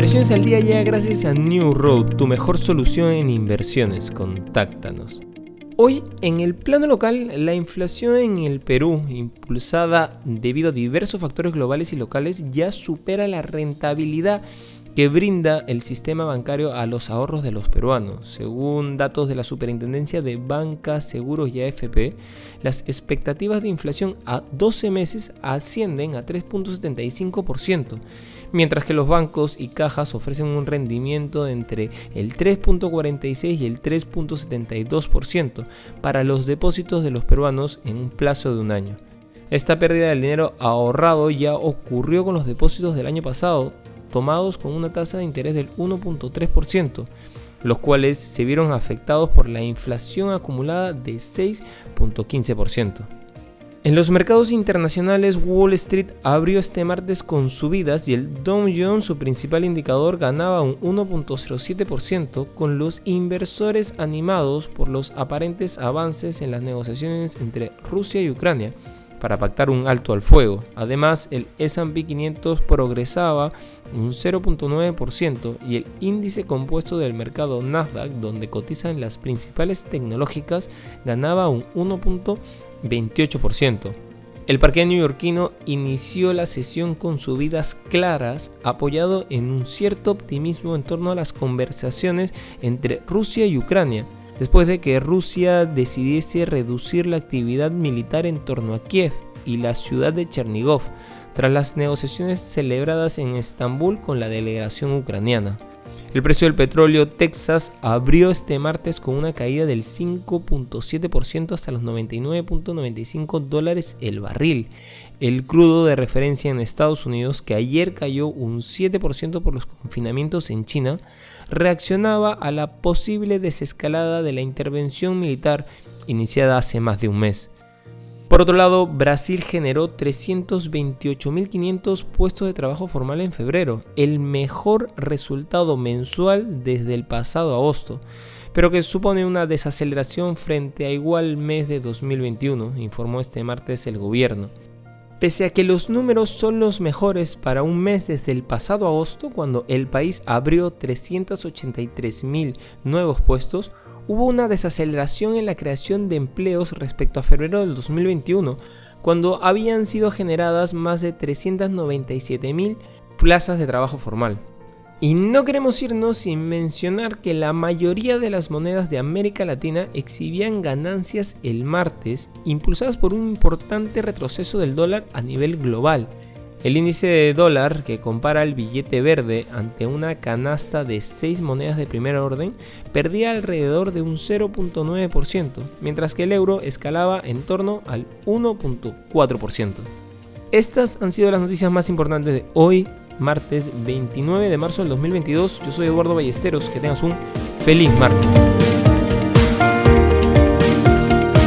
Inversiones al día ya gracias a New Road, tu mejor solución en inversiones. Contáctanos. Hoy, en el plano local, la inflación en el Perú, impulsada debido a diversos factores globales y locales, ya supera la rentabilidad que brinda el sistema bancario a los ahorros de los peruanos. Según datos de la Superintendencia de Banca, Seguros y AFP, las expectativas de inflación a 12 meses ascienden a 3.75%, mientras que los bancos y cajas ofrecen un rendimiento de entre el 3.46 y el 3.72% para los depósitos de los peruanos en un plazo de un año. Esta pérdida del dinero ahorrado ya ocurrió con los depósitos del año pasado, tomados con una tasa de interés del 1.3%, los cuales se vieron afectados por la inflación acumulada de 6.15%. En los mercados internacionales, Wall Street abrió este martes con subidas y el Dow Jones, su principal indicador, ganaba un 1.07% con los inversores animados por los aparentes avances en las negociaciones entre Rusia y Ucrania para pactar un alto al fuego. Además, el S&P 500 progresaba un 0.9% y el índice compuesto del mercado Nasdaq, donde cotizan las principales tecnológicas, ganaba un 1.28%. El parque neoyorquino inició la sesión con subidas claras, apoyado en un cierto optimismo en torno a las conversaciones entre Rusia y Ucrania, después de que Rusia decidiese reducir la actividad militar en torno a Kiev y la ciudad de Chernigov, tras las negociaciones celebradas en Estambul con la delegación ucraniana. El precio del petróleo Texas abrió este martes con una caída del 5.7% hasta los 99.95 dólares el barril. El crudo de referencia en Estados Unidos, que ayer cayó un 7% por los confinamientos en China, reaccionaba a la posible desescalada de la intervención militar iniciada hace más de un mes. Por otro lado, Brasil generó 328.500 puestos de trabajo formal en febrero, el mejor resultado mensual desde el pasado agosto, pero que supone una desaceleración frente a igual mes de 2021, informó este martes el gobierno. Pese a que los números son los mejores para un mes desde el pasado agosto, cuando el país abrió 383.000 nuevos puestos, hubo una desaceleración en la creación de empleos respecto a febrero del 2021, cuando habían sido generadas más de 397.000 plazas de trabajo formal. Y no queremos irnos sin mencionar que la mayoría de las monedas de América Latina exhibían ganancias el martes, impulsadas por un importante retroceso del dólar a nivel global. El índice de dólar, que compara el billete verde ante una canasta de 6 monedas de primer orden, perdía alrededor de un 0.9%, mientras que el euro escalaba en torno al 1.4%. Estas han sido las noticias más importantes de hoy, martes 29 de marzo del 2022. Yo soy Eduardo Ballesteros, que tengas un feliz martes.